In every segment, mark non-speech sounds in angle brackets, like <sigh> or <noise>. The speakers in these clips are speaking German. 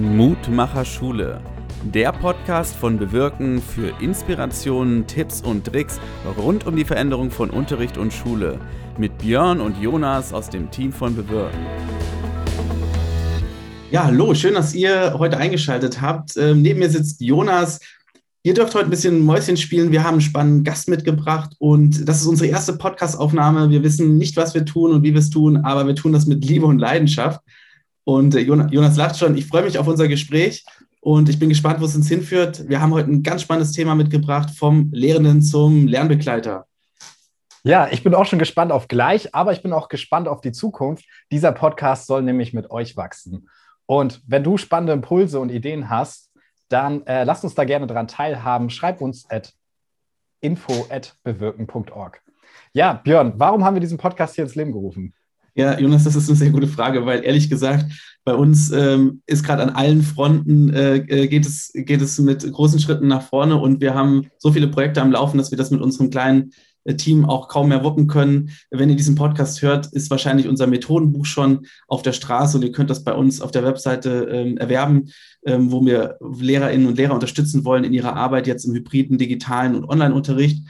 Mutmacher Schule, der Podcast von Bewirken für Inspirationen, Tipps und Tricks rund um die Veränderung von Unterricht und Schule mit Björn und Jonas aus dem Team von Bewirken. Ja, hallo, schön, dass ihr heute eingeschaltet habt. Ähm, neben mir sitzt Jonas. Ihr dürft heute ein bisschen Mäuschen spielen. Wir haben einen spannenden Gast mitgebracht und das ist unsere erste Podcast-Aufnahme. Wir wissen nicht, was wir tun und wie wir es tun, aber wir tun das mit Liebe und Leidenschaft. Und äh, Jonas lacht schon. Ich freue mich auf unser Gespräch und ich bin gespannt, wo es uns hinführt. Wir haben heute ein ganz spannendes Thema mitgebracht, vom Lehrenden zum Lernbegleiter. Ja, ich bin auch schon gespannt auf gleich, aber ich bin auch gespannt auf die Zukunft. Dieser Podcast soll nämlich mit euch wachsen. Und wenn du spannende Impulse und Ideen hast, dann äh, lasst uns da gerne dran teilhaben. Schreib uns at info@bewirken.org. Ja, Björn, warum haben wir diesen Podcast hier ins Leben gerufen? Ja, Jonas, das ist eine sehr gute Frage, weil ehrlich gesagt, bei uns ähm, ist gerade an allen Fronten äh, äh, geht, es, geht es mit großen Schritten nach vorne und wir haben so viele Projekte am Laufen, dass wir das mit unserem kleinen äh, Team auch kaum mehr wuppen können. Wenn ihr diesen Podcast hört, ist wahrscheinlich unser Methodenbuch schon auf der Straße und ihr könnt das bei uns auf der Webseite ähm, erwerben, ähm, wo wir Lehrerinnen und Lehrer unterstützen wollen in ihrer Arbeit jetzt im hybriden, digitalen und Online-Unterricht.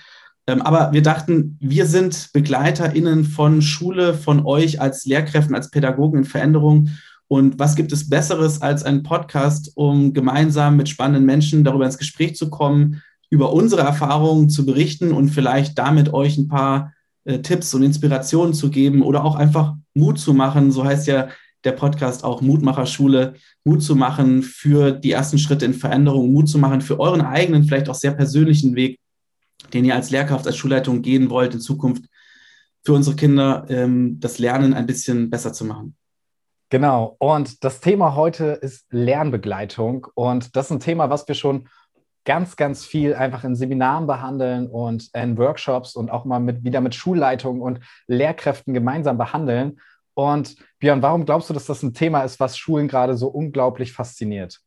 Ähm, aber wir dachten, wir sind BegleiterInnen von Schule, von euch als Lehrkräften, als Pädagogen in Veränderung. Und was gibt es Besseres als ein Podcast, um gemeinsam mit spannenden Menschen darüber ins Gespräch zu kommen, über unsere Erfahrungen zu berichten und vielleicht damit euch ein paar äh, Tipps und Inspirationen zu geben oder auch einfach Mut zu machen. So heißt ja der Podcast auch Mutmacherschule, Mut zu machen für die ersten Schritte in Veränderung, Mut zu machen für euren eigenen, vielleicht auch sehr persönlichen Weg den ihr als Lehrkraft, als Schulleitung gehen wollt in Zukunft für unsere Kinder, ähm, das Lernen ein bisschen besser zu machen. Genau. Und das Thema heute ist Lernbegleitung. Und das ist ein Thema, was wir schon ganz, ganz viel einfach in Seminaren behandeln und in Workshops und auch mal mit, wieder mit Schulleitungen und Lehrkräften gemeinsam behandeln. Und Björn, warum glaubst du, dass das ein Thema ist, was Schulen gerade so unglaublich fasziniert?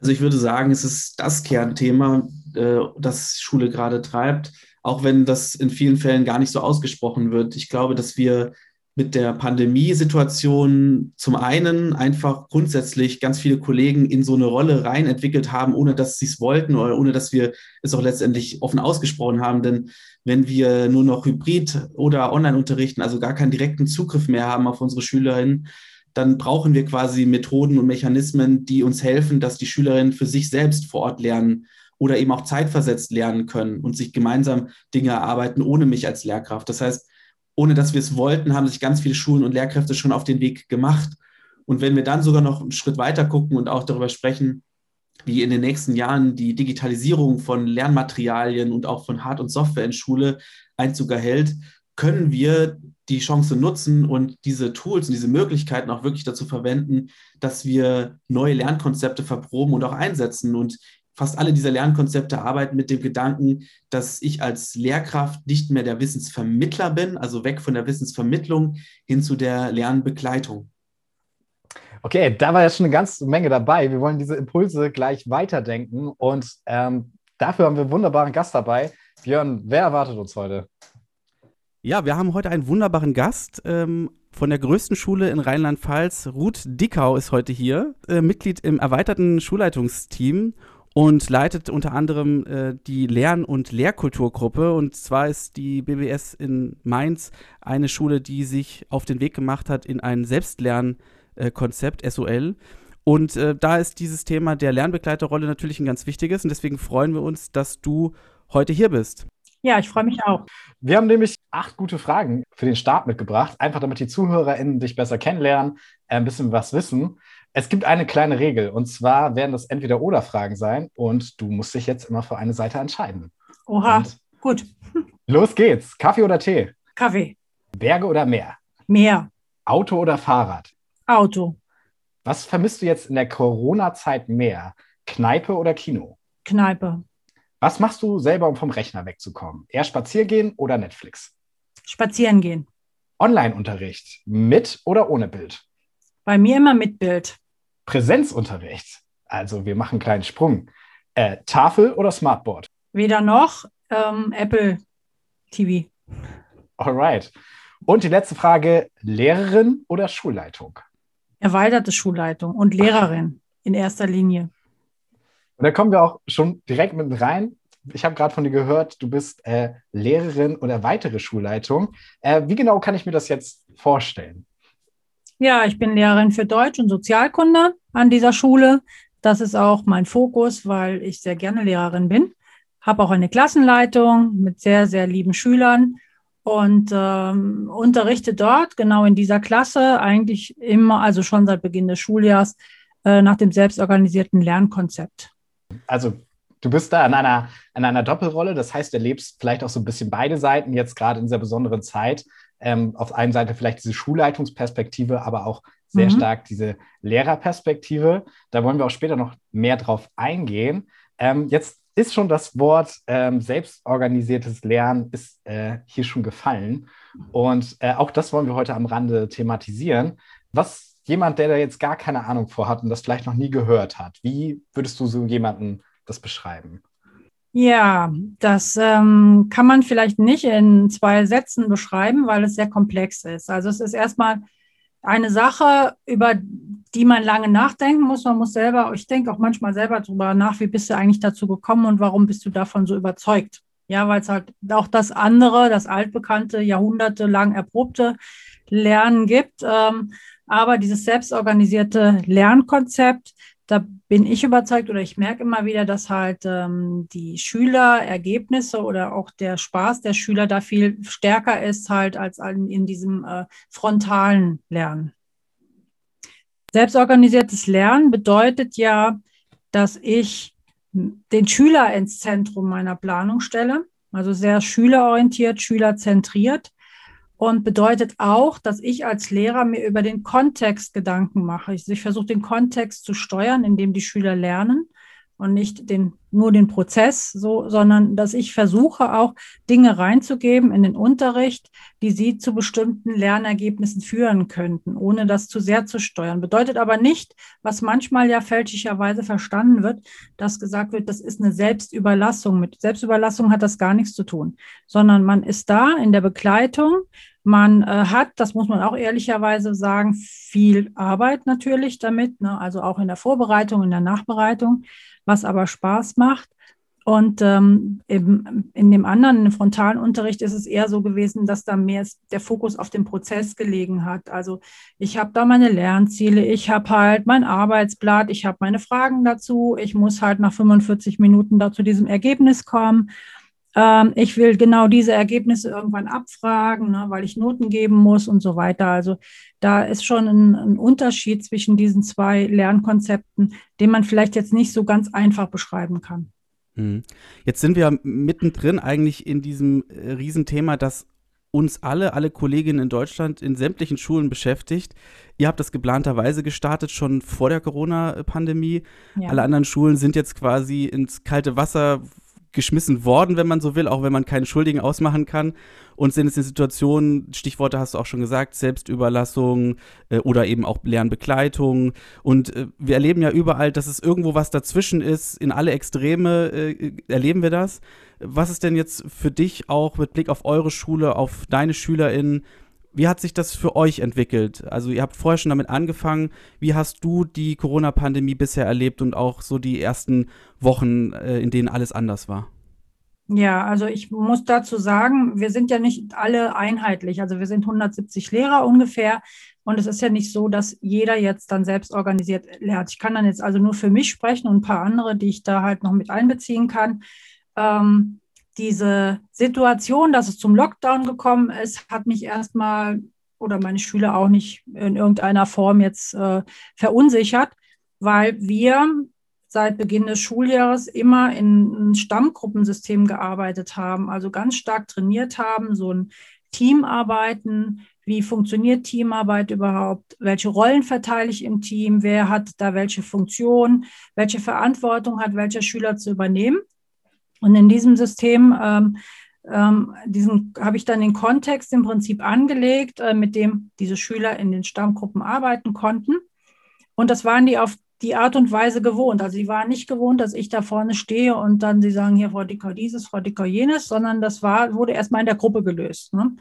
Also ich würde sagen, es ist das Kernthema, äh, das Schule gerade treibt, auch wenn das in vielen Fällen gar nicht so ausgesprochen wird. Ich glaube, dass wir mit der Pandemiesituation zum einen einfach grundsätzlich ganz viele Kollegen in so eine Rolle rein entwickelt haben, ohne dass sie es wollten oder ohne dass wir es auch letztendlich offen ausgesprochen haben. Denn wenn wir nur noch Hybrid oder Online unterrichten, also gar keinen direkten Zugriff mehr haben auf unsere Schülerinnen, dann brauchen wir quasi Methoden und Mechanismen, die uns helfen, dass die Schülerinnen für sich selbst vor Ort lernen oder eben auch zeitversetzt lernen können und sich gemeinsam Dinge erarbeiten, ohne mich als Lehrkraft. Das heißt, ohne dass wir es wollten, haben sich ganz viele Schulen und Lehrkräfte schon auf den Weg gemacht. Und wenn wir dann sogar noch einen Schritt weiter gucken und auch darüber sprechen, wie in den nächsten Jahren die Digitalisierung von Lernmaterialien und auch von Hard- und Software in Schule Einzug erhält, können wir die Chance nutzen und diese Tools und diese Möglichkeiten auch wirklich dazu verwenden, dass wir neue Lernkonzepte verproben und auch einsetzen. Und fast alle dieser Lernkonzepte arbeiten mit dem Gedanken, dass ich als Lehrkraft nicht mehr der Wissensvermittler bin, also weg von der Wissensvermittlung hin zu der Lernbegleitung. Okay, da war jetzt schon eine ganze Menge dabei. Wir wollen diese Impulse gleich weiterdenken und ähm, dafür haben wir einen wunderbaren Gast dabei. Björn, wer erwartet uns heute? Ja, wir haben heute einen wunderbaren Gast ähm, von der größten Schule in Rheinland-Pfalz. Ruth Dickau ist heute hier, äh, Mitglied im erweiterten Schulleitungsteam und leitet unter anderem äh, die Lern- und Lehrkulturgruppe. Und zwar ist die BBS in Mainz eine Schule, die sich auf den Weg gemacht hat in ein Selbstlernkonzept, äh, SOL. Und äh, da ist dieses Thema der Lernbegleiterrolle natürlich ein ganz wichtiges. Und deswegen freuen wir uns, dass du heute hier bist. Ja, ich freue mich auch. Wir haben nämlich acht gute Fragen für den Start mitgebracht, einfach damit die ZuhörerInnen dich besser kennenlernen, äh, ein bisschen was wissen. Es gibt eine kleine Regel und zwar werden das entweder oder Fragen sein und du musst dich jetzt immer für eine Seite entscheiden. Oha, und gut. <laughs> Los geht's. Kaffee oder Tee? Kaffee. Berge oder Meer? Meer. Auto oder Fahrrad? Auto. Was vermisst du jetzt in der Corona-Zeit mehr? Kneipe oder Kino? Kneipe. Was machst du selber, um vom Rechner wegzukommen? Eher spazieren gehen oder Netflix? Spazieren gehen. Online-Unterricht mit oder ohne Bild? Bei mir immer mit Bild. Präsenzunterricht. Also wir machen einen kleinen Sprung. Äh, Tafel oder Smartboard? Weder noch. Ähm, Apple TV. Alright. Und die letzte Frage: Lehrerin oder Schulleitung? erweiterte Schulleitung und Lehrerin in erster Linie. Und da kommen wir auch schon direkt mit rein. Ich habe gerade von dir gehört, du bist äh, Lehrerin und erweitere Schulleitung. Äh, wie genau kann ich mir das jetzt vorstellen? Ja, ich bin Lehrerin für Deutsch und Sozialkunde an dieser Schule. Das ist auch mein Fokus, weil ich sehr gerne Lehrerin bin. Habe auch eine Klassenleitung mit sehr, sehr lieben Schülern und ähm, unterrichte dort genau in dieser Klasse eigentlich immer, also schon seit Beginn des Schuljahrs, äh, nach dem selbstorganisierten Lernkonzept. Also du bist da in einer, in einer Doppelrolle, das heißt, du erlebst vielleicht auch so ein bisschen beide Seiten jetzt gerade in dieser besonderen Zeit. Ähm, auf einer Seite vielleicht diese Schulleitungsperspektive, aber auch sehr mhm. stark diese Lehrerperspektive. Da wollen wir auch später noch mehr drauf eingehen. Ähm, jetzt ist schon das Wort ähm, selbstorganisiertes Lernen ist äh, hier schon gefallen. Und äh, auch das wollen wir heute am Rande thematisieren. Was jemand, der da jetzt gar keine Ahnung vorhat und das vielleicht noch nie gehört hat, wie würdest du so jemanden das beschreiben? Ja, das ähm, kann man vielleicht nicht in zwei Sätzen beschreiben, weil es sehr komplex ist. Also es ist erstmal eine Sache, über die man lange nachdenken muss. Man muss selber, ich denke auch manchmal selber darüber nach, wie bist du eigentlich dazu gekommen und warum bist du davon so überzeugt? Ja, weil es halt auch das andere, das altbekannte, jahrhundertelang erprobte Lernen gibt. Ähm, aber dieses selbstorganisierte Lernkonzept, da bin ich überzeugt oder ich merke immer wieder, dass halt ähm, die Schülerergebnisse oder auch der Spaß der Schüler da viel stärker ist halt als in, in diesem äh, frontalen Lernen. Selbstorganisiertes Lernen bedeutet ja, dass ich den Schüler ins Zentrum meiner Planung stelle, also sehr schülerorientiert, schülerzentriert und bedeutet auch, dass ich als Lehrer mir über den Kontext Gedanken mache. Ich, ich versuche den Kontext zu steuern, in dem die Schüler lernen und nicht den, nur den Prozess, so, sondern dass ich versuche auch Dinge reinzugeben in den Unterricht, die sie zu bestimmten Lernergebnissen führen könnten, ohne das zu sehr zu steuern. Bedeutet aber nicht, was manchmal ja fälschlicherweise verstanden wird, dass gesagt wird, das ist eine Selbstüberlassung. Mit Selbstüberlassung hat das gar nichts zu tun, sondern man ist da in der Begleitung, man äh, hat, das muss man auch ehrlicherweise sagen, viel Arbeit natürlich damit, ne? also auch in der Vorbereitung, in der Nachbereitung, was aber Spaß macht. Und ähm, eben in dem anderen, im frontalen Unterricht, ist es eher so gewesen, dass da mehr der Fokus auf dem Prozess gelegen hat. Also ich habe da meine Lernziele, ich habe halt mein Arbeitsblatt, ich habe meine Fragen dazu, ich muss halt nach 45 Minuten da zu diesem Ergebnis kommen ähm, ich will genau diese Ergebnisse irgendwann abfragen, ne, weil ich Noten geben muss und so weiter. Also da ist schon ein, ein, Unterschied zwischen diesen zwei Lernkonzepten, den man vielleicht jetzt nicht so ganz einfach beschreiben kann. Hm. Jetzt sind wir mittendrin eigentlich in diesem äh, Riesenthema, das uns alle, alle Kolleginnen in Deutschland in sämtlichen Schulen beschäftigt. Ihr habt das geplanterweise gestartet, schon vor der Corona-Pandemie. Ja. Alle anderen Schulen sind jetzt quasi ins kalte Wasser geschmissen worden, wenn man so will, auch wenn man keinen Schuldigen ausmachen kann. Und sind es in Situationen, Stichworte hast du auch schon gesagt, Selbstüberlassung äh, oder eben auch Lernbegleitung. Und äh, wir erleben ja überall, dass es irgendwo was dazwischen ist. In alle Extreme äh, erleben wir das. Was ist denn jetzt für dich auch mit Blick auf eure Schule, auf deine SchülerInnen, wie hat sich das für euch entwickelt? Also ihr habt vorher schon damit angefangen. Wie hast du die Corona-Pandemie bisher erlebt und auch so die ersten Wochen, äh, in denen alles anders war? Ja, also ich muss dazu sagen, wir sind ja nicht alle einheitlich. Also wir sind 170 Lehrer ungefähr. Und es ist ja nicht so, dass jeder jetzt dann selbst organisiert lernt. Ich kann dann jetzt also nur für mich sprechen und ein paar andere, die ich da halt noch mit einbeziehen kann. Ähm, diese Situation, dass es zum Lockdown gekommen ist, hat mich erstmal oder meine Schüler auch nicht in irgendeiner Form jetzt äh, verunsichert, weil wir seit Beginn des Schuljahres immer in Stammgruppensystem gearbeitet haben, also ganz stark trainiert haben, so ein Teamarbeiten, wie funktioniert Teamarbeit überhaupt, welche Rollen verteile ich im Team, wer hat da welche Funktion, welche Verantwortung hat welcher Schüler zu übernehmen. Und in diesem System, ähm, ähm, diesen habe ich dann den Kontext im Prinzip angelegt, äh, mit dem diese Schüler in den Stammgruppen arbeiten konnten. Und das waren die auf die Art und Weise gewohnt. Also sie waren nicht gewohnt, dass ich da vorne stehe und dann sie sagen, hier Frau Dicker dieses, Frau Dicker jenes, sondern das war, wurde erstmal in der Gruppe gelöst. Ne?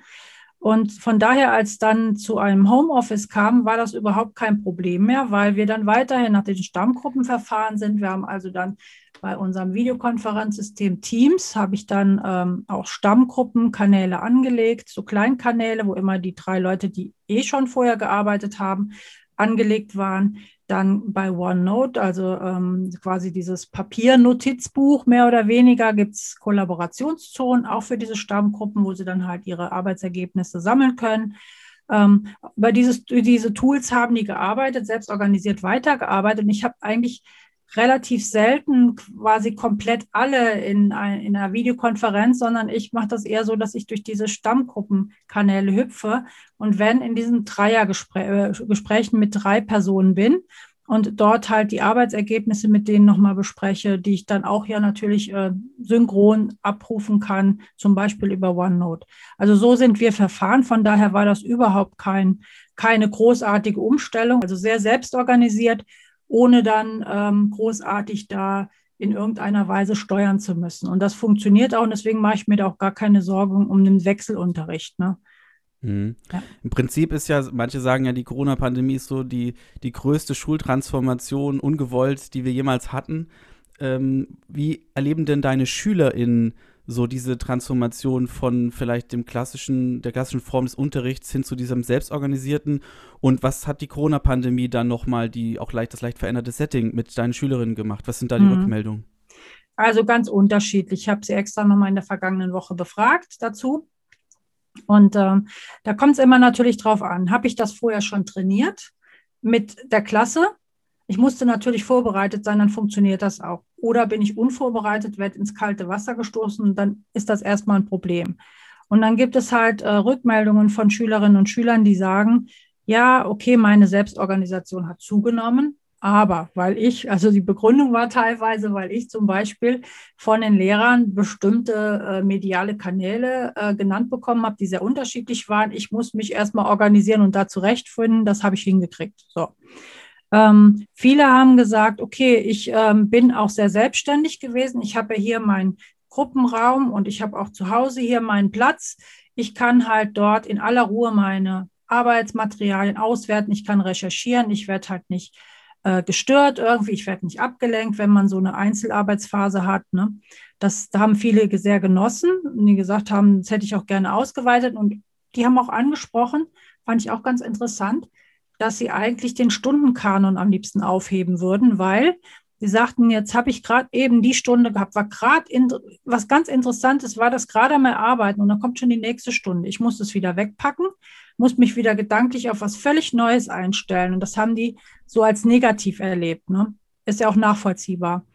Und von daher, als dann zu einem Homeoffice kam, war das überhaupt kein Problem mehr, weil wir dann weiterhin nach den Stammgruppenverfahren sind. Wir haben also dann bei unserem Videokonferenzsystem Teams, habe ich dann ähm, auch Stammgruppenkanäle angelegt, so Kleinkanäle, wo immer die drei Leute, die eh schon vorher gearbeitet haben, angelegt waren. Dann bei OneNote, also ähm, quasi dieses Papiernotizbuch mehr oder weniger, gibt es Kollaborationszonen auch für diese Stammgruppen, wo sie dann halt ihre Arbeitsergebnisse sammeln können. Ähm, über dieses, diese Tools haben die gearbeitet, selbst organisiert weitergearbeitet. Und ich habe eigentlich relativ selten quasi komplett alle in, in einer Videokonferenz, sondern ich mache das eher so, dass ich durch diese Stammgruppenkanäle hüpfe. Und wenn in diesen Dreiergesprächen äh, mit drei Personen bin und dort halt die Arbeitsergebnisse mit denen nochmal bespreche, die ich dann auch ja natürlich äh, synchron abrufen kann, zum Beispiel über OneNote. Also so sind wir verfahren, von daher war das überhaupt kein, keine großartige Umstellung, also sehr selbstorganisiert ohne dann ähm, großartig da in irgendeiner Weise steuern zu müssen. Und das funktioniert auch und deswegen mache ich mir da auch gar keine Sorgen um den Wechselunterricht. Ne? Mhm. Ja. Im Prinzip ist ja, manche sagen ja, die Corona-Pandemie ist so die, die größte Schultransformation ungewollt, die wir jemals hatten. Ähm, wie erleben denn deine SchülerInnen so diese Transformation von vielleicht dem klassischen, der klassischen Form des Unterrichts hin zu diesem selbstorganisierten und was hat die Corona-Pandemie dann nochmal die auch leicht, das leicht veränderte Setting mit deinen Schülerinnen gemacht? Was sind da die mhm. Rückmeldungen? Also ganz unterschiedlich. Ich habe sie extra nochmal in der vergangenen Woche befragt dazu. Und ähm, da kommt es immer natürlich drauf an. Habe ich das vorher schon trainiert mit der Klasse? Ich musste natürlich vorbereitet sein, dann funktioniert das auch. Oder bin ich unvorbereitet, werde ins kalte Wasser gestoßen, dann ist das erstmal ein Problem. Und dann gibt es halt äh, Rückmeldungen von Schülerinnen und Schülern, die sagen, ja, okay, meine Selbstorganisation hat zugenommen, aber weil ich, also die Begründung war teilweise, weil ich zum Beispiel von den Lehrern bestimmte äh, mediale Kanäle äh, genannt bekommen habe, die sehr unterschiedlich waren. Ich muss mich erstmal organisieren und da zurechtfinden. Das habe ich hingekriegt. So. Ähm, viele haben gesagt, okay, ich ähm, bin auch sehr selbstständig gewesen. Ich habe ja hier meinen Gruppenraum und ich habe auch zu Hause hier meinen Platz. Ich kann halt dort in aller Ruhe meine Arbeitsmaterialien auswerten. Ich kann recherchieren. Ich werde halt nicht äh, gestört irgendwie. Ich werde nicht abgelenkt, wenn man so eine Einzelarbeitsphase hat. Ne? Das da haben viele sehr genossen, die gesagt haben, das hätte ich auch gerne ausgeweitet. Und die haben auch angesprochen, fand ich auch ganz interessant, dass sie eigentlich den Stundenkanon am liebsten aufheben würden, weil sie sagten, jetzt habe ich gerade eben die Stunde gehabt, war gerade was ganz Interessantes, war das gerade am Erarbeiten und dann kommt schon die nächste Stunde. Ich muss es wieder wegpacken, muss mich wieder gedanklich auf was völlig Neues einstellen und das haben die so als negativ erlebt. Ne? Ist ja auch nachvollziehbar.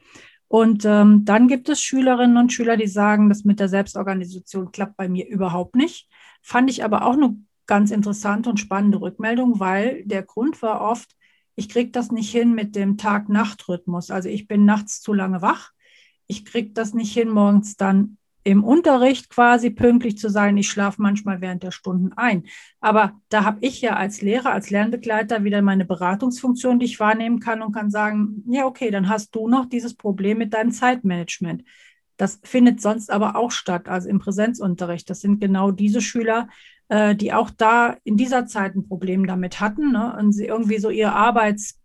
Und ähm, dann gibt es Schülerinnen und Schüler, die sagen, das mit der Selbstorganisation klappt bei mir überhaupt nicht. Fand ich aber auch eine ganz interessante und spannende Rückmeldung, weil der Grund war oft, ich kriege das nicht hin mit dem Tag-Nacht-Rhythmus. Also ich bin nachts zu lange wach. Ich kriege das nicht hin, morgens dann im Unterricht quasi pünktlich zu sein. Ich schlafe manchmal während der Stunden ein. Aber da habe ich ja als Lehrer, als Lernbegleiter wieder meine Beratungsfunktion, die ich wahrnehmen kann und kann sagen, ja, okay, dann hast du noch dieses Problem mit deinem Zeitmanagement. Das findet sonst aber auch statt, also im Präsenzunterricht. Das sind genau diese Schüler, äh, die auch da in dieser Zeit ein Problem damit hatten ne? und sie irgendwie so ihr Arbeits,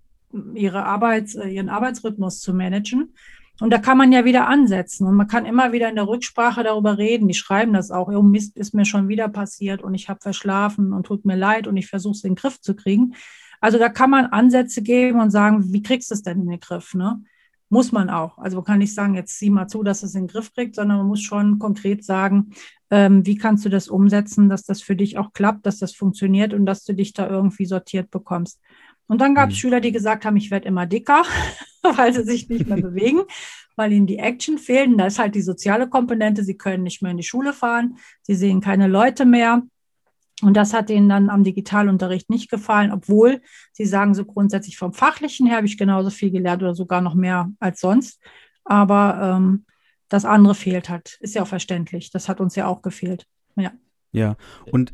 ihre Arbeits, äh, ihren Arbeitsrhythmus zu managen. Und da kann man ja wieder ansetzen und man kann immer wieder in der Rücksprache darüber reden. Die schreiben das auch, oh Mist, ist mir schon wieder passiert und ich habe verschlafen und tut mir leid und ich versuche es in den Griff zu kriegen. Also da kann man Ansätze geben und sagen, wie kriegst du es denn in den Griff? Ne? Muss man auch. Also man kann nicht sagen, jetzt sieh mal zu, dass es in den Griff kriegt, sondern man muss schon konkret sagen, ähm, wie kannst du das umsetzen, dass das für dich auch klappt, dass das funktioniert und dass du dich da irgendwie sortiert bekommst. Und dann gab es mhm. Schüler, die gesagt haben, ich werde immer dicker, <laughs> weil sie sich nicht mehr bewegen, weil ihnen die Action fehlen. Da ist halt die soziale Komponente, sie können nicht mehr in die Schule fahren, sie sehen keine Leute mehr. Und das hat ihnen dann am Digitalunterricht nicht gefallen, obwohl sie sagen, so grundsätzlich vom Fachlichen her habe ich genauso viel gelernt oder sogar noch mehr als sonst. Aber ähm, das andere fehlt halt. Ist ja auch verständlich. Das hat uns ja auch gefehlt. Ja. Ja, und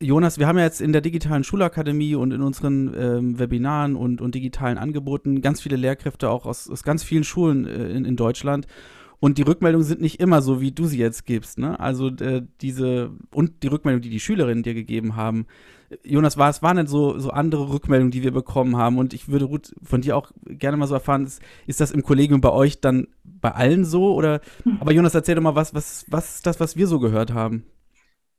Jonas, wir haben ja jetzt in der digitalen Schulakademie und in unseren ähm, Webinaren und, und digitalen Angeboten ganz viele Lehrkräfte auch aus, aus ganz vielen Schulen äh, in, in Deutschland. Und die Rückmeldungen sind nicht immer so, wie du sie jetzt gibst. Ne? Also äh, diese und die Rückmeldung, die die Schülerinnen dir gegeben haben. Jonas, was waren denn so, so andere Rückmeldungen, die wir bekommen haben? Und ich würde Ruth von dir auch gerne mal so erfahren, ist, ist das im Kollegium bei euch dann bei allen so? Oder hm. aber Jonas, erzähl doch mal, was, was, was ist das, was wir so gehört haben?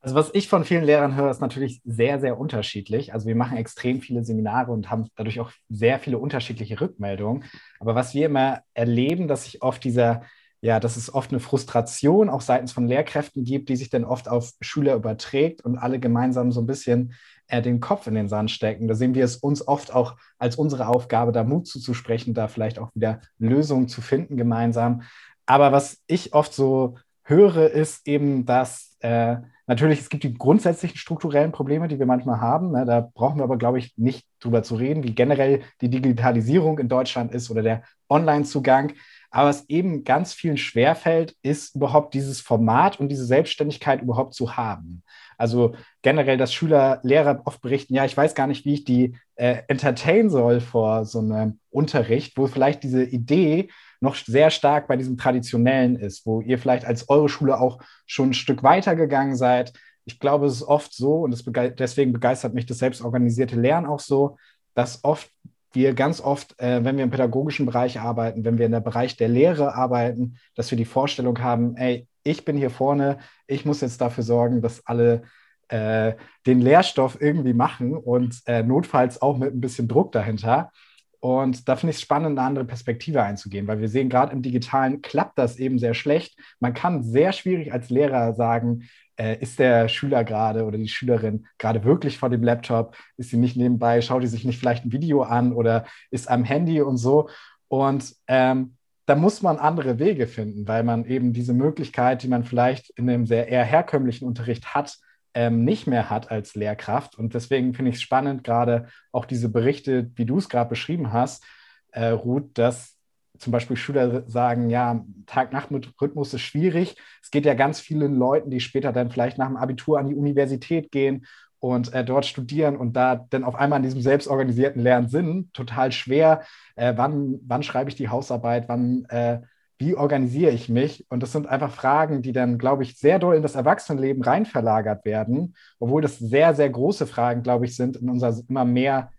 Also was ich von vielen Lehrern höre, ist natürlich sehr, sehr unterschiedlich. Also wir machen extrem viele Seminare und haben dadurch auch sehr viele unterschiedliche Rückmeldungen. Aber was wir immer erleben, dass sich oft dieser, ja, dass es oft eine Frustration auch seitens von Lehrkräften gibt, die sich dann oft auf Schüler überträgt und alle gemeinsam so ein bisschen äh, den Kopf in den Sand stecken. Da sehen wir es uns oft auch als unsere Aufgabe, da Mut zuzusprechen, da vielleicht auch wieder Lösungen zu finden gemeinsam. Aber was ich oft so höre, ist eben, dass äh, Natürlich, es gibt die grundsätzlichen strukturellen Probleme, die wir manchmal haben. Ne? Da brauchen wir aber, glaube ich, nicht drüber zu reden, wie generell die Digitalisierung in Deutschland ist oder der Online-Zugang. Aber was eben ganz vielen schwerfällt, ist überhaupt dieses Format und diese Selbstständigkeit überhaupt zu haben. Also generell, dass Schüler, Lehrer oft berichten, ja, ich weiß gar nicht, wie ich die äh, entertain soll vor so einem Unterricht, wo vielleicht diese Idee noch sehr stark bei diesem Traditionellen ist, wo ihr vielleicht als eure Schule auch schon ein Stück weiter gegangen seid. Ich glaube, es ist oft so, und bege deswegen begeistert mich das selbstorganisierte Lernen auch so, dass oft wir ganz oft, äh, wenn wir im pädagogischen Bereich arbeiten, wenn wir in der Bereich der Lehre arbeiten, dass wir die Vorstellung haben, ey, ich bin hier vorne, ich muss jetzt dafür sorgen, dass alle äh, den Lehrstoff irgendwie machen und äh, notfalls auch mit ein bisschen Druck dahinter. Und da finde ich es spannend, eine andere Perspektive einzugehen, weil wir sehen, gerade im Digitalen klappt das eben sehr schlecht. Man kann sehr schwierig als Lehrer sagen, ist der Schüler gerade oder die Schülerin gerade wirklich vor dem Laptop? Ist sie nicht nebenbei? Schaut sie sich nicht vielleicht ein Video an oder ist am Handy und so? Und ähm, da muss man andere Wege finden, weil man eben diese Möglichkeit, die man vielleicht in einem sehr eher herkömmlichen Unterricht hat, ähm, nicht mehr hat als Lehrkraft. Und deswegen finde ich es spannend, gerade auch diese Berichte, wie du es gerade beschrieben hast, äh, Ruth, dass zum Beispiel Schüler sagen, ja, Tag-Nacht-Rhythmus ist schwierig. Es geht ja ganz vielen Leuten, die später dann vielleicht nach dem Abitur an die Universität gehen und äh, dort studieren und da dann auf einmal in diesem selbstorganisierten Lernen sind, total schwer. Äh, wann, wann schreibe ich die Hausarbeit? Wann äh, wie organisiere ich mich? Und das sind einfach Fragen, die dann, glaube ich, sehr doll in das Erwachsenenleben rein verlagert werden, obwohl das sehr, sehr große Fragen, glaube ich, sind in unserer immer mehr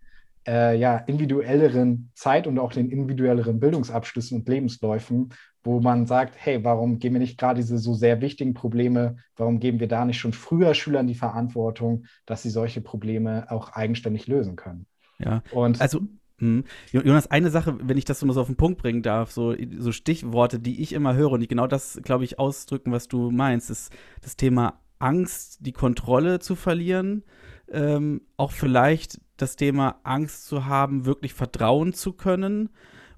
äh, ja, individuelleren Zeit und auch den individuelleren Bildungsabschlüssen und Lebensläufen, wo man sagt, hey, warum geben wir nicht gerade diese so sehr wichtigen Probleme, warum geben wir da nicht schon früher Schülern die Verantwortung, dass sie solche Probleme auch eigenständig lösen können? Ja, und also hm. Jonas, eine Sache, wenn ich das so mal so auf den Punkt bringen darf, so, so Stichworte, die ich immer höre und die genau das, glaube ich, ausdrücken, was du meinst, ist das Thema Angst, die Kontrolle zu verlieren, ähm, auch vielleicht das Thema Angst zu haben, wirklich vertrauen zu können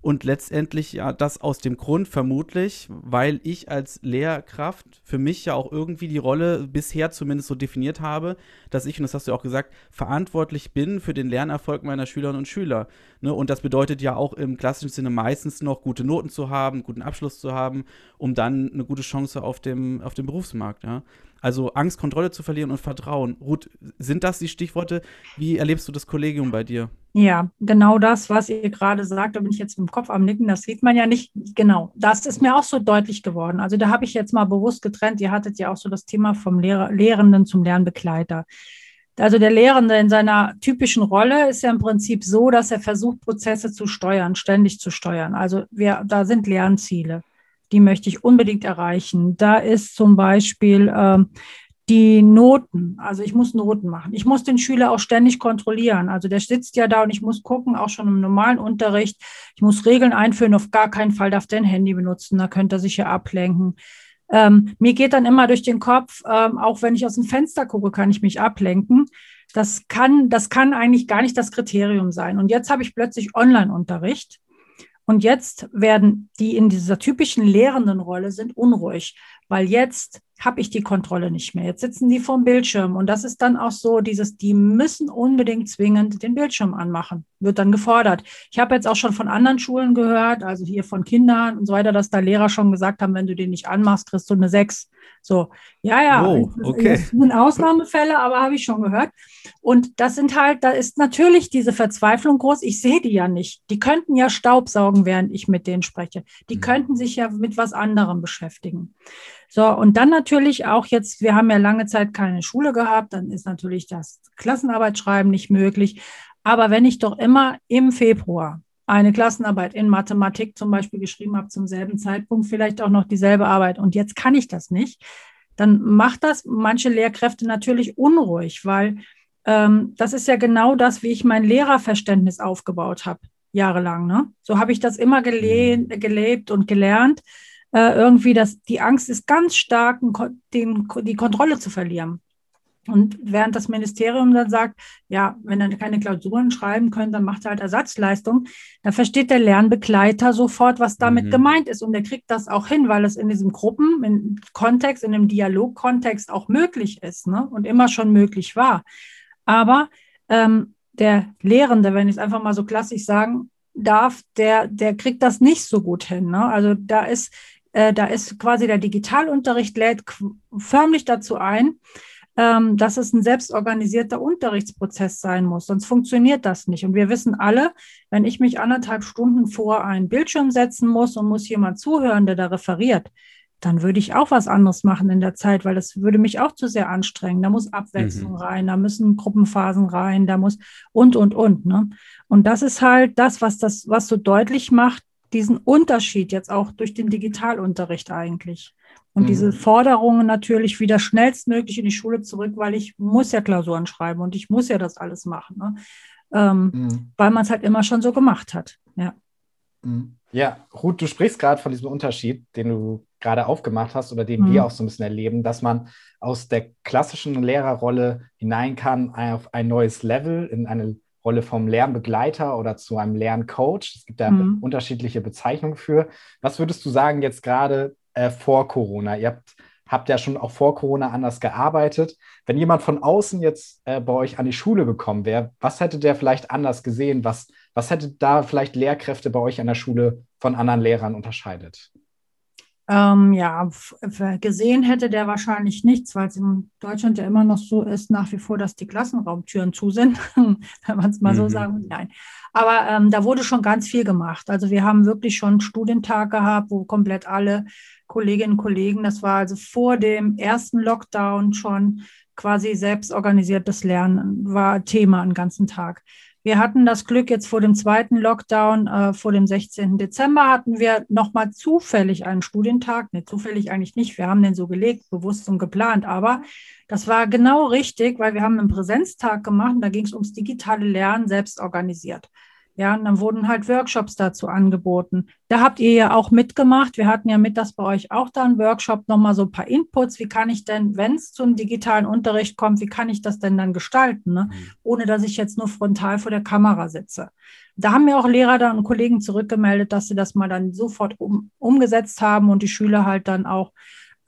und letztendlich ja das aus dem Grund vermutlich, weil ich als Lehrkraft für mich ja auch irgendwie die Rolle bisher zumindest so definiert habe, dass ich, und das hast du auch gesagt, verantwortlich bin für den Lernerfolg meiner Schülerinnen und Schüler. Ne? Und das bedeutet ja auch im klassischen Sinne meistens noch gute Noten zu haben, guten Abschluss zu haben, um dann eine gute Chance auf dem, auf dem Berufsmarkt. Ja? Also Angst, Kontrolle zu verlieren und Vertrauen. Ruth, sind das die Stichworte? Wie erlebst du das Kollegium bei dir? Ja, genau das, was ihr gerade sagt, da bin ich jetzt im Kopf am Nicken, das sieht man ja nicht. Genau, das ist mir auch so deutlich geworden. Also da habe ich jetzt mal bewusst getrennt. Ihr hattet ja auch so das Thema vom Lehrer, Lehrenden zum Lernbegleiter. Also der Lehrende in seiner typischen Rolle ist ja im Prinzip so, dass er versucht, Prozesse zu steuern, ständig zu steuern. Also wir, da sind Lernziele die möchte ich unbedingt erreichen. Da ist zum Beispiel ähm, die Noten. Also ich muss Noten machen. Ich muss den Schüler auch ständig kontrollieren. Also der sitzt ja da und ich muss gucken, auch schon im normalen Unterricht. Ich muss Regeln einführen. Auf gar keinen Fall darf der ein Handy benutzen. Da könnte er sich ja ablenken. Ähm, mir geht dann immer durch den Kopf, ähm, auch wenn ich aus dem Fenster gucke, kann ich mich ablenken. Das kann, das kann eigentlich gar nicht das Kriterium sein. Und jetzt habe ich plötzlich Online-Unterricht. Und jetzt werden die in dieser typischen lehrenden Rolle sind unruhig, weil jetzt habe ich die Kontrolle nicht mehr. Jetzt sitzen die vorm Bildschirm und das ist dann auch so, dieses, die müssen unbedingt zwingend den Bildschirm anmachen, wird dann gefordert. Ich habe jetzt auch schon von anderen Schulen gehört, also hier von Kindern und so weiter, dass da Lehrer schon gesagt haben, wenn du den nicht anmachst, kriegst du eine 6. So, ja, ja, oh, okay. das sind Ausnahmefälle, aber habe ich schon gehört. Und das sind halt, da ist natürlich diese Verzweiflung groß. Ich sehe die ja nicht. Die könnten ja Staubsaugen, während ich mit denen spreche. Die mhm. könnten sich ja mit was anderem beschäftigen. So, und dann natürlich auch jetzt, wir haben ja lange Zeit keine Schule gehabt, dann ist natürlich das Klassenarbeitsschreiben nicht möglich. Aber wenn ich doch immer im Februar eine Klassenarbeit in Mathematik zum Beispiel geschrieben habe, zum selben Zeitpunkt vielleicht auch noch dieselbe Arbeit und jetzt kann ich das nicht, dann macht das manche Lehrkräfte natürlich unruhig, weil ähm, das ist ja genau das, wie ich mein Lehrerverständnis aufgebaut habe, jahrelang. Ne? So habe ich das immer gele mhm. gelebt und gelernt. Äh, irgendwie, dass die Angst ist ganz stark, den, die Kontrolle zu verlieren. Und während das Ministerium dann sagt, ja, wenn er keine Klausuren schreiben können, dann macht er halt Ersatzleistung, dann versteht der Lernbegleiter sofort, was damit mhm. gemeint ist. Und er kriegt das auch hin, weil es in diesem Gruppenkontext, in dem Dialogkontext auch möglich ist ne? und immer schon möglich war. Aber ähm, der Lehrende, wenn ich es einfach mal so klassisch sagen darf, der, der kriegt das nicht so gut hin. Ne? Also da ist, äh, da ist quasi der Digitalunterricht lädt förmlich dazu ein, ähm, dass es ein selbstorganisierter Unterrichtsprozess sein muss. Sonst funktioniert das nicht. Und wir wissen alle, wenn ich mich anderthalb Stunden vor einen Bildschirm setzen muss und muss jemand zuhören, der da referiert, dann würde ich auch was anderes machen in der Zeit, weil das würde mich auch zu sehr anstrengen. Da muss Abwechslung mhm. rein, da müssen Gruppenphasen rein, da muss und, und, und. Ne? Und das ist halt das, was das, was so deutlich macht, diesen Unterschied jetzt auch durch den Digitalunterricht eigentlich. Und mhm. diese Forderungen natürlich wieder schnellstmöglich in die Schule zurück, weil ich muss ja Klausuren schreiben und ich muss ja das alles machen, ne? ähm, mhm. weil man es halt immer schon so gemacht hat. Ja. Mhm. Ja, Ruth, du sprichst gerade von diesem Unterschied, den du gerade aufgemacht hast oder den mhm. wir auch so ein bisschen erleben, dass man aus der klassischen Lehrerrolle hinein kann auf ein neues Level, in eine Rolle vom Lernbegleiter oder zu einem Lerncoach. Es gibt da mhm. unterschiedliche Bezeichnungen für. Was würdest du sagen jetzt gerade äh, vor Corona. Ihr habt, habt ja schon auch vor Corona anders gearbeitet. Wenn jemand von außen jetzt äh, bei euch an die Schule gekommen wäre, was hätte der vielleicht anders gesehen? Was, was hätte da vielleicht Lehrkräfte bei euch an der Schule von anderen Lehrern unterscheidet? Ähm, ja, gesehen hätte der wahrscheinlich nichts, weil es in Deutschland ja immer noch so ist, nach wie vor, dass die Klassenraumtüren zu sind, <laughs> wenn man es mal mhm. so sagen will. Nein. Aber ähm, da wurde schon ganz viel gemacht. Also wir haben wirklich schon Studientag gehabt, wo komplett alle Kolleginnen und Kollegen, das war also vor dem ersten Lockdown schon quasi selbstorganisiertes Lernen, war Thema den ganzen Tag. Wir hatten das Glück, jetzt vor dem zweiten Lockdown, äh, vor dem 16. Dezember, hatten wir nochmal zufällig einen Studientag. Ne, zufällig eigentlich nicht. Wir haben den so gelegt, bewusst und geplant. Aber das war genau richtig, weil wir haben einen Präsenztag gemacht. Und da ging es ums digitale Lernen, selbst organisiert. Ja, und dann wurden halt Workshops dazu angeboten. Da habt ihr ja auch mitgemacht. Wir hatten ja mit das bei euch auch da einen Workshop, nochmal so ein paar Inputs. Wie kann ich denn, wenn es zum digitalen Unterricht kommt, wie kann ich das denn dann gestalten, ne? Mhm. ohne dass ich jetzt nur frontal vor der Kamera sitze? Da haben mir auch Lehrer dann und Kollegen zurückgemeldet, dass sie das mal dann sofort um, umgesetzt haben und die Schüler halt dann auch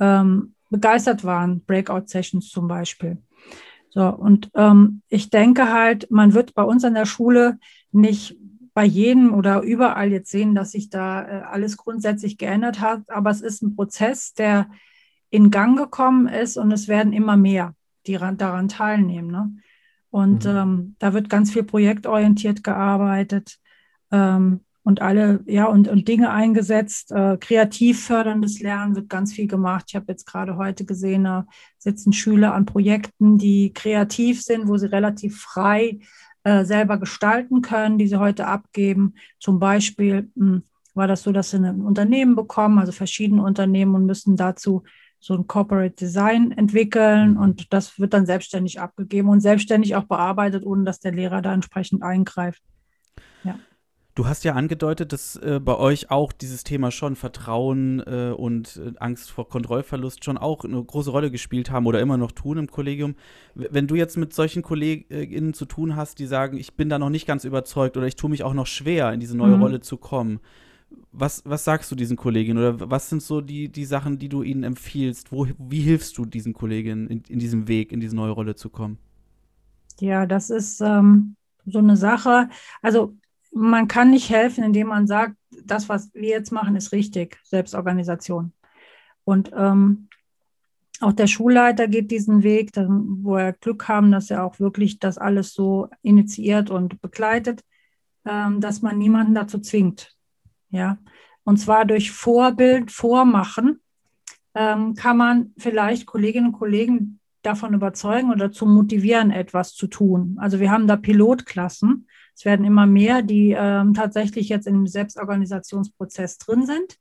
ähm, begeistert waren. Breakout-Sessions zum Beispiel. So, und ähm, ich denke halt, man wird bei uns an der Schule nicht bei jedem oder überall jetzt sehen, dass sich da äh, alles grundsätzlich geändert hat, aber es ist ein Prozess, der in Gang gekommen ist und es werden immer mehr, die daran teilnehmen. Ne? Und mhm. ähm, da wird ganz viel projektorientiert gearbeitet ähm, und alle, ja, und, und Dinge eingesetzt. Äh, kreativ förderndes Lernen wird ganz viel gemacht. Ich habe jetzt gerade heute gesehen, da sitzen Schüler an Projekten, die kreativ sind, wo sie relativ frei äh, selber gestalten können, die sie heute abgeben. Zum Beispiel mh, hm, war das so, dass sie ein Unternehmen bekommen, also verschiedene Unternehmen und müssen dazu so ein Corporate Design entwickeln mhm. und das wird dann selbstständig abgegeben und selbstständig auch bearbeitet, ohne dass der Lehrer da entsprechend eingreift. Ja. Du hast ja angedeutet, dass äh, bei euch auch dieses Thema schon Vertrauen äh, und äh, Angst vor Kontrollverlust schon auch eine große Rolle gespielt haben oder immer noch tun im Kollegium. Wenn du jetzt mit solchen KollegInnen zu tun hast, die sagen, ich bin da noch nicht ganz überzeugt oder ich tue mich auch noch schwer, in diese neue mhm. Rolle zu kommen, Was, was sagst du diesen Kolleginnen oder was sind so die, die Sachen, die du ihnen empfiehlst? Wo, wie hilfst du diesen Kolleginnen in, in diesem Weg, in diese neue Rolle zu kommen? Ja, das ist ähm, so eine Sache. Also man kann nicht helfen, indem man sagt, das, was wir jetzt machen, ist richtig, Selbstorganisation. Und ähm, auch der Schulleiter geht diesen Weg, wo er Glück haben, dass er auch wirklich das alles so initiiert und begleitet, ähm, dass man niemanden dazu zwingt. Ja, und zwar durch Vorbild, Vormachen ähm, kann man vielleicht Kolleginnen und Kollegen davon überzeugen oder dazu motivieren, etwas zu tun. Also wir haben da Pilotklassen. Es werden immer mehr, die ähm, tatsächlich jetzt in dem Selbstorganisationsprozess drin sind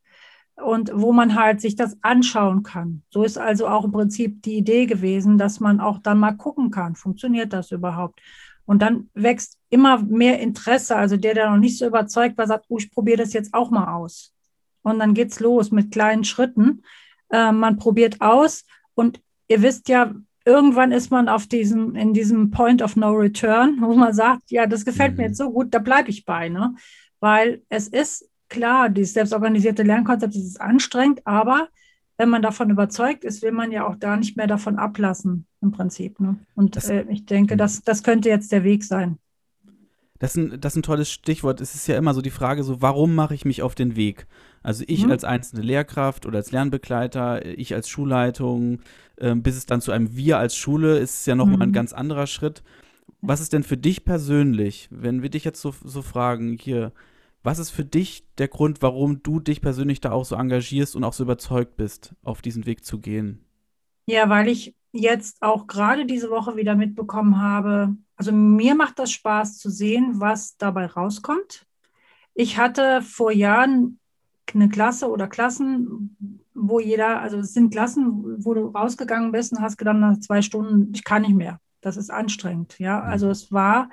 und wo man halt sich das anschauen kann. So ist also auch im Prinzip die Idee gewesen, dass man auch dann mal gucken kann, funktioniert das überhaupt? Und dann wächst immer mehr Interesse. Also der, der noch nicht so überzeugt war, sagt, oh, ich probiere das jetzt auch mal aus. Und dann geht's los mit kleinen Schritten. Äh, man probiert aus und ihr wisst ja, irgendwann ist man auf diesem, in diesem Point of No Return, wo man sagt, ja, das gefällt mhm. mir jetzt so gut, da bleibe ich bei, ne? Weil es ist klar, dieses selbstorganisierte Lernkonzept ist anstrengend, aber wenn man davon überzeugt ist, will man ja auch da nicht mehr davon ablassen, im Prinzip. Ne? Und das, äh, ich denke, das, das könnte jetzt der Weg sein. Das ist, ein, das ist ein tolles Stichwort. Es ist ja immer so die Frage, so, warum mache ich mich auf den Weg? Also ich mhm. als einzelne Lehrkraft oder als Lernbegleiter, ich als Schulleitung, äh, bis es dann zu einem Wir als Schule ist es ja nochmal mhm. ein ganz anderer Schritt. Was ist denn für dich persönlich, wenn wir dich jetzt so, so fragen, hier, was ist für dich der Grund, warum du dich persönlich da auch so engagierst und auch so überzeugt bist, auf diesen Weg zu gehen? Ja, weil ich jetzt auch gerade diese Woche wieder mitbekommen habe, also mir macht das Spaß zu sehen, was dabei rauskommt. Ich hatte vor Jahren eine Klasse oder Klassen, wo jeder, also es sind Klassen, wo du rausgegangen bist und hast gedacht, nach zwei Stunden, ich kann nicht mehr. Das ist anstrengend. Ja, also es war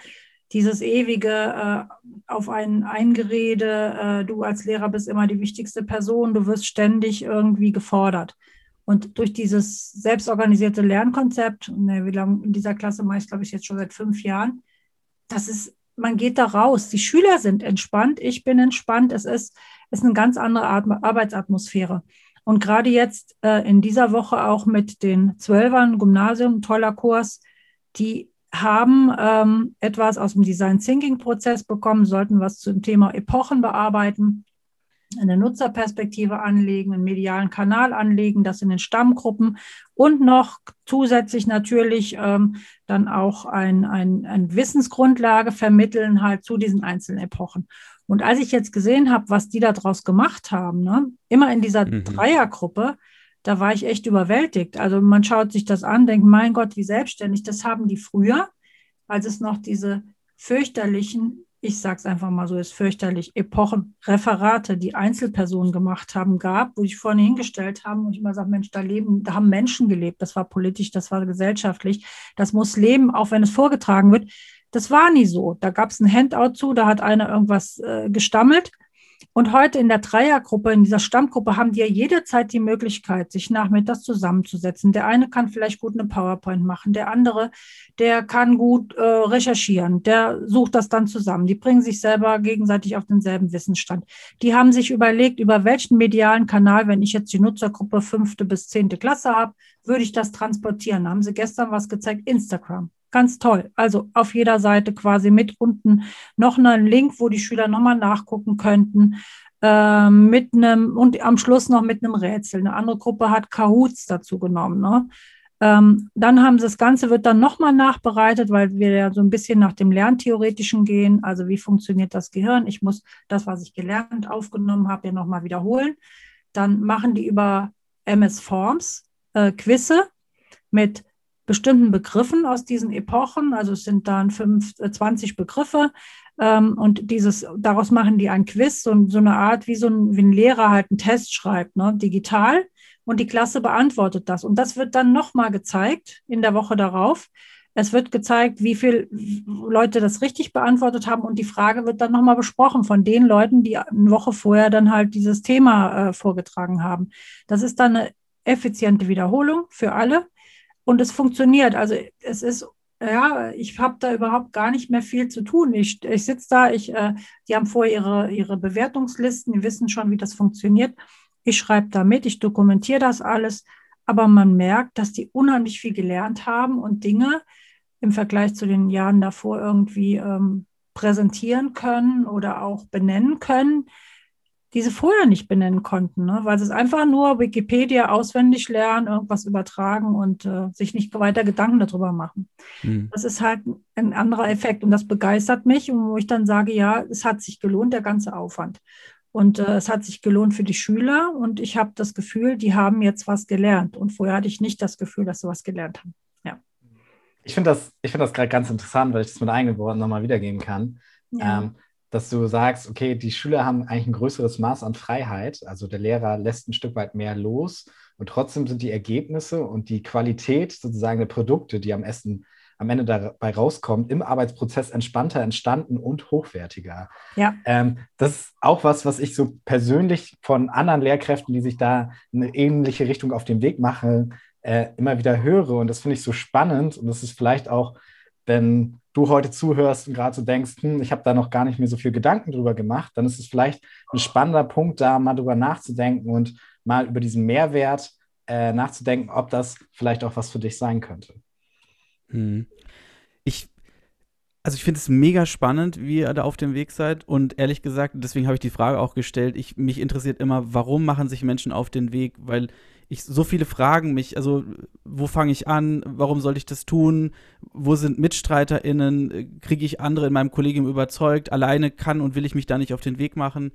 dieses ewige äh, auf ein Eingerede, äh, du als Lehrer bist immer die wichtigste Person, du wirst ständig irgendwie gefordert. Und durch dieses selbstorganisierte Lernkonzept, ne, wie lange in dieser Klasse mache ich, glaube ich, jetzt schon seit fünf Jahren, das ist, man geht da raus. Die Schüler sind entspannt, ich bin entspannt. Es ist, ist eine ganz andere Arbeitsatmosphäre. Und gerade jetzt äh, in dieser Woche auch mit den Zwölfern, Gymnasium, toller Kurs, die haben ähm, etwas aus dem Design Thinking Prozess bekommen, sollten was zum Thema Epochen bearbeiten, eine Nutzerperspektive anlegen, einen medialen Kanal anlegen, das in den Stammgruppen und noch zusätzlich natürlich ähm, dann auch ein, ein, ein Wissensgrundlage vermitteln halt zu diesen einzelnen Epochen. Und als ich jetzt gesehen habe, was die daraus gemacht haben, ne, immer in dieser mhm. Dreiergruppe, da war ich echt überwältigt. Also man schaut sich das an, denkt, mein Gott, wie selbstständig. Das haben die früher, als es noch diese fürchterlichen, ich sage es einfach mal so, ist fürchterlich, Epochenreferate, die Einzelpersonen gemacht haben, gab, wo ich vorne hingestellt habe und ich immer sage, Mensch, da leben, da haben Menschen gelebt. Das war politisch, das war gesellschaftlich. Das muss leben, auch wenn es vorgetragen wird. Das war nie so. Da gab es ein Handout zu, da hat einer irgendwas äh, gestammelt und heute in der Dreiergruppe, in dieser Stammgruppe, haben die ja jederzeit die Möglichkeit, sich nachmittags zusammenzusetzen. Der eine kann vielleicht gut eine PowerPoint machen, der andere, der kann gut äh, recherchieren, der sucht das dann zusammen. Die bringen sich selber gegenseitig auf denselben Wissensstand. Die haben sich überlegt, über welchen medialen Kanal, wenn ich jetzt die Nutzergruppe fünfte bis zehnte Klasse habe, würde ich das transportieren. Da haben sie gestern was gezeigt, Instagram. Ganz toll. Also auf jeder Seite quasi mit unten noch einen Link, wo die Schüler nochmal nachgucken könnten. Äh, mit einem und am Schluss noch mit einem Rätsel. Eine andere Gruppe hat Kahoots dazu genommen. Ne? Ähm, dann haben sie das Ganze wird dann nochmal nachbereitet, weil wir ja so ein bisschen nach dem Lerntheoretischen gehen. Also wie funktioniert das Gehirn? Ich muss das, was ich gelernt, aufgenommen habe, ja nochmal wiederholen. Dann machen die über MS Forms äh, Quizze mit bestimmten Begriffen aus diesen Epochen. Also es sind dann fünf, 20 äh, Begriffe. Ähm, und dieses, daraus machen die ein Quiz, so, so eine Art, wie so ein, wie ein Lehrer halt einen Test schreibt, ne, digital. Und die Klasse beantwortet das. Und das wird dann nochmal gezeigt in der Woche darauf. Es wird gezeigt, wie viele Leute das richtig beantwortet haben und die Frage wird dann nochmal besprochen von den Leuten, die eine Woche vorher dann halt dieses Thema äh, vorgetragen haben. Das ist dann eine effiziente Wiederholung für alle und es funktioniert. Also es ist ja, ich habe da überhaupt gar nicht mehr viel zu tun. Ich, ich sitze da, ich, äh, die haben vorher ihre, ihre Bewertungslisten, die wissen schon, wie das funktioniert. Ich schreibe da mit, ich dokumentiere das alles, aber man merkt, dass die unheimlich viel gelernt haben und Dinge im Vergleich zu den Jahren davor irgendwie ähm, präsentieren können oder auch benennen können, die sie vorher nicht benennen konnten, ne? weil sie es einfach nur Wikipedia auswendig lernen, irgendwas übertragen und äh, sich nicht weiter Gedanken darüber machen. Mhm. Das ist halt ein anderer Effekt und das begeistert mich und wo ich dann sage, ja, es hat sich gelohnt, der ganze Aufwand. Und äh, es hat sich gelohnt für die Schüler und ich habe das Gefühl, die haben jetzt was gelernt. Und vorher hatte ich nicht das Gefühl, dass sie was gelernt haben. Ja. Ich finde das, find das gerade ganz interessant, weil ich das mit eigenen Worten nochmal wiedergeben kann. Ja. Ähm, dass du sagst, okay, die Schüler haben eigentlich ein größeres Maß an Freiheit, also der Lehrer lässt ein Stück weit mehr los und trotzdem sind die Ergebnisse und die Qualität sozusagen der Produkte, die am, Essen, am Ende dabei rauskommt, im Arbeitsprozess entspannter entstanden und hochwertiger. Ja. Ähm, das ist auch was, was ich so persönlich von anderen Lehrkräften, die sich da eine ähnliche Richtung auf den Weg machen, äh, immer wieder höre und das finde ich so spannend und das ist vielleicht auch, wenn du heute zuhörst und gerade so denkst, hm, ich habe da noch gar nicht mehr so viel Gedanken drüber gemacht, dann ist es vielleicht ein spannender Punkt, da mal drüber nachzudenken und mal über diesen Mehrwert äh, nachzudenken, ob das vielleicht auch was für dich sein könnte. Hm. Ich, also ich finde es mega spannend, wie ihr da auf dem Weg seid. Und ehrlich gesagt, deswegen habe ich die Frage auch gestellt, ich, mich interessiert immer, warum machen sich Menschen auf den Weg? Weil ich so viele Fragen mich, also wo fange ich an, warum soll ich das tun, wo sind MitstreiterInnen, kriege ich andere in meinem Kollegium überzeugt, alleine kann und will ich mich da nicht auf den Weg machen.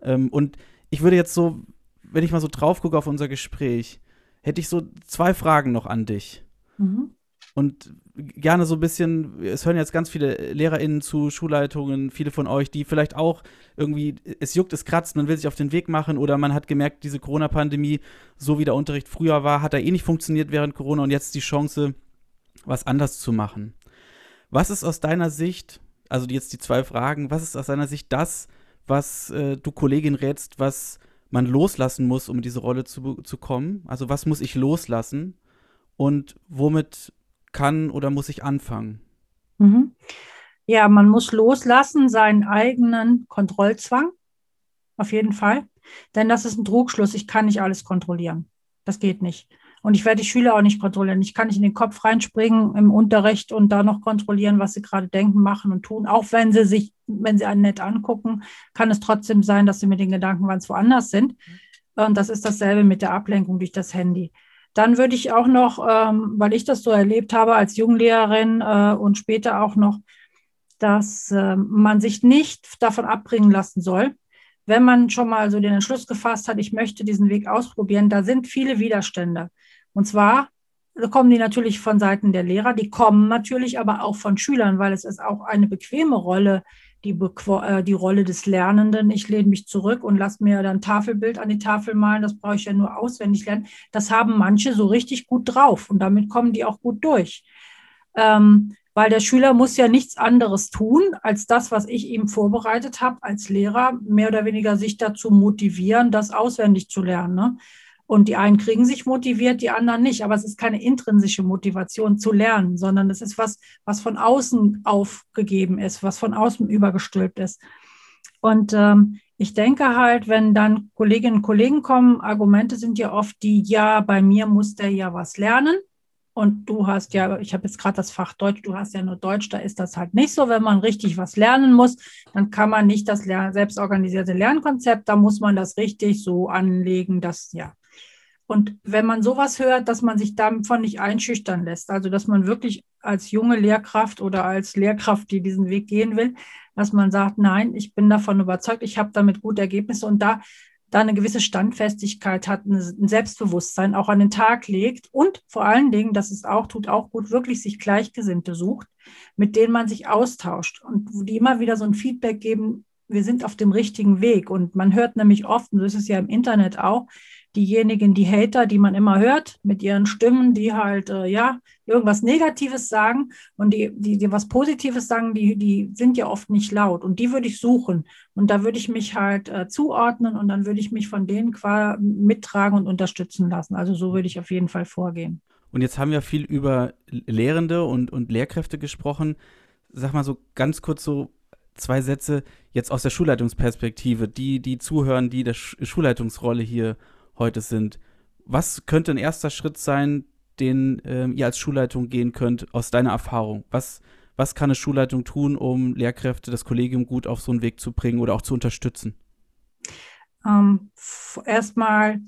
Ähm, und ich würde jetzt so, wenn ich mal so drauf gucke auf unser Gespräch, hätte ich so zwei Fragen noch an dich. Mhm. Und gerne so ein bisschen, es hören jetzt ganz viele LehrerInnen zu, Schulleitungen, viele von euch, die vielleicht auch irgendwie, es juckt, es kratzt, man will sich auf den Weg machen oder man hat gemerkt, diese Corona-Pandemie, so wie der Unterricht früher war, hat er eh nicht funktioniert während Corona und jetzt die Chance, was anders zu machen. Was ist aus deiner Sicht, also jetzt die zwei Fragen, was ist aus deiner Sicht das, was äh, du Kollegin rätst, was man loslassen muss, um in diese Rolle zu, zu kommen? Also was muss ich loslassen und womit kann oder muss ich anfangen? Mhm. Ja, man muss loslassen seinen eigenen Kontrollzwang. Auf jeden Fall. Denn das ist ein Trugschluss. Ich kann nicht alles kontrollieren. Das geht nicht. Und ich werde die Schüler auch nicht kontrollieren. Ich kann nicht in den Kopf reinspringen im Unterricht und da noch kontrollieren, was sie gerade denken, machen und tun. Auch wenn sie sich, wenn sie einen nett angucken, kann es trotzdem sein, dass sie mit den Gedanken ganz woanders sind. Und das ist dasselbe mit der Ablenkung durch das Handy. Dann würde ich auch noch, ähm, weil ich das so erlebt habe als Junglehrerin äh, und später auch noch, dass äh, man sich nicht davon abbringen lassen soll, wenn man schon mal so den Entschluss gefasst hat, ich möchte diesen Weg ausprobieren, da sind viele Widerstände. Und zwar kommen die natürlich von Seiten der Lehrer, die kommen natürlich aber auch von Schülern, weil es ist auch eine bequeme Rolle, die, äh, die Rolle des Lernenden. Ich lehne mich zurück und lasse mir dann Tafelbild an die Tafel malen. Das brauche ich ja nur auswendig lernen. Das haben manche so richtig gut drauf und damit kommen die auch gut durch. Ähm, weil der Schüler muss ja nichts anderes tun, als das, was ich ihm vorbereitet habe als Lehrer, mehr oder weniger sich dazu motivieren, das auswendig zu lernen. Ne? Und die einen kriegen sich motiviert, die anderen nicht. Aber es ist keine intrinsische Motivation zu lernen, sondern es ist was, was von außen aufgegeben ist, was von außen übergestülpt ist. Und ähm, ich denke halt, wenn dann Kolleginnen und Kollegen kommen, Argumente sind ja oft die, ja, bei mir muss der ja was lernen. Und du hast ja, ich habe jetzt gerade das Fach Deutsch, du hast ja nur Deutsch, da ist das halt nicht so. Wenn man richtig was lernen muss, dann kann man nicht das selbstorganisierte Lernkonzept, da muss man das richtig so anlegen, dass ja, und wenn man sowas hört, dass man sich davon nicht einschüchtern lässt, also dass man wirklich als junge Lehrkraft oder als Lehrkraft, die diesen Weg gehen will, dass man sagt, nein, ich bin davon überzeugt, ich habe damit gute Ergebnisse und da, da eine gewisse Standfestigkeit hat, ein Selbstbewusstsein auch an den Tag legt und vor allen Dingen, das ist auch, tut auch gut, wirklich sich Gleichgesinnte sucht, mit denen man sich austauscht und die immer wieder so ein Feedback geben, wir sind auf dem richtigen Weg. Und man hört nämlich oft, und so ist es ja im Internet auch, diejenigen, die Hater, die man immer hört, mit ihren Stimmen, die halt, äh, ja, irgendwas Negatives sagen und die, die, die was Positives sagen, die, die sind ja oft nicht laut und die würde ich suchen und da würde ich mich halt äh, zuordnen und dann würde ich mich von denen mittragen und unterstützen lassen. Also so würde ich auf jeden Fall vorgehen. Und jetzt haben wir viel über Lehrende und, und Lehrkräfte gesprochen. Sag mal so ganz kurz so zwei Sätze jetzt aus der Schulleitungsperspektive, die, die zuhören, die der Schulleitungsrolle hier heute sind. Was könnte ein erster Schritt sein, den ähm, ihr als Schulleitung gehen könnt, aus deiner Erfahrung? Was, was kann eine Schulleitung tun, um Lehrkräfte, das Kollegium gut auf so einen Weg zu bringen oder auch zu unterstützen? Ähm, Erstmal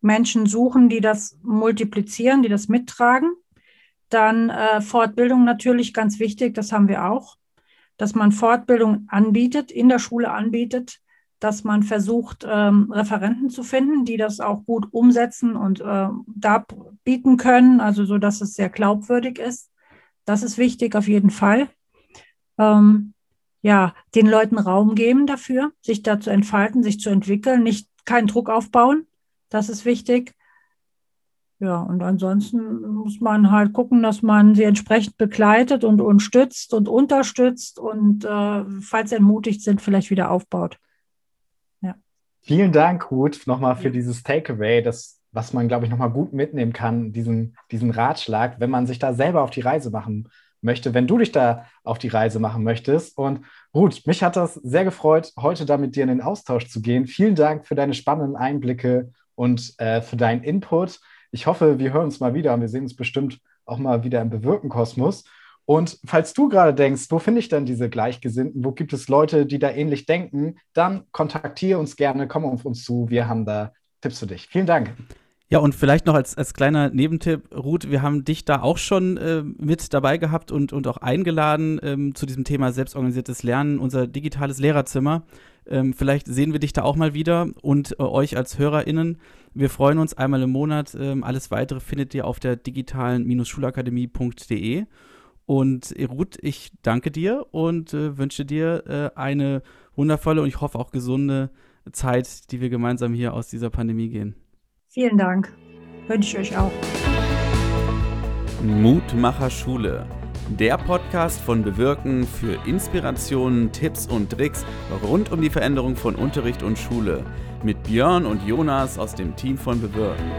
Menschen suchen, die das multiplizieren, die das mittragen. Dann äh, Fortbildung natürlich ganz wichtig, das haben wir auch, dass man Fortbildung anbietet, in der Schule anbietet, dass man versucht, ähm, Referenten zu finden, die das auch gut umsetzen und äh, da bieten können, also so, dass es sehr glaubwürdig ist. Das ist wichtig auf jeden Fall. Ähm, ja, den Leuten Raum geben dafür, sich da zu entfalten, sich zu entwickeln, nicht keinen Druck aufbauen. Das ist wichtig. Ja, und ansonsten muss man halt gucken, dass man sie entsprechend begleitet und unterstützt und unterstützt und äh, falls sie entmutigt sind, vielleicht wieder aufbaut. Vielen Dank, Ruth, nochmal für dieses Takeaway, das, was man, glaube ich, nochmal gut mitnehmen kann, diesen, diesen Ratschlag, wenn man sich da selber auf die Reise machen möchte, wenn du dich da auf die Reise machen möchtest. Und Ruth, mich hat das sehr gefreut, heute da mit dir in den Austausch zu gehen. Vielen Dank für deine spannenden Einblicke und äh, für deinen Input. Ich hoffe, wir hören uns mal wieder und wir sehen uns bestimmt auch mal wieder im Bewirken-Kosmos. Und falls du gerade denkst, wo finde ich denn diese Gleichgesinnten, wo gibt es Leute, die da ähnlich denken, dann kontaktiere uns gerne, komm auf uns zu, wir haben da Tipps für dich. Vielen Dank. Ja, und vielleicht noch als, als kleiner Nebentipp, Ruth, wir haben dich da auch schon äh, mit dabei gehabt und, und auch eingeladen ähm, zu diesem Thema selbstorganisiertes Lernen, unser digitales Lehrerzimmer. Ähm, vielleicht sehen wir dich da auch mal wieder und äh, euch als HörerInnen. Wir freuen uns einmal im Monat. Ähm, alles weitere findet ihr auf der digitalen-schulakademie.de. Und äh, Ruth, ich danke dir und äh, wünsche dir äh, eine wundervolle und ich hoffe auch gesunde Zeit, die wir gemeinsam hier aus dieser Pandemie gehen. Vielen Dank. Wünsche ich euch auch. Mutmacher Schule der Podcast von Bewirken für Inspirationen, Tipps und Tricks rund um die Veränderung von Unterricht und Schule mit Björn und Jonas aus dem Team von Bewirken.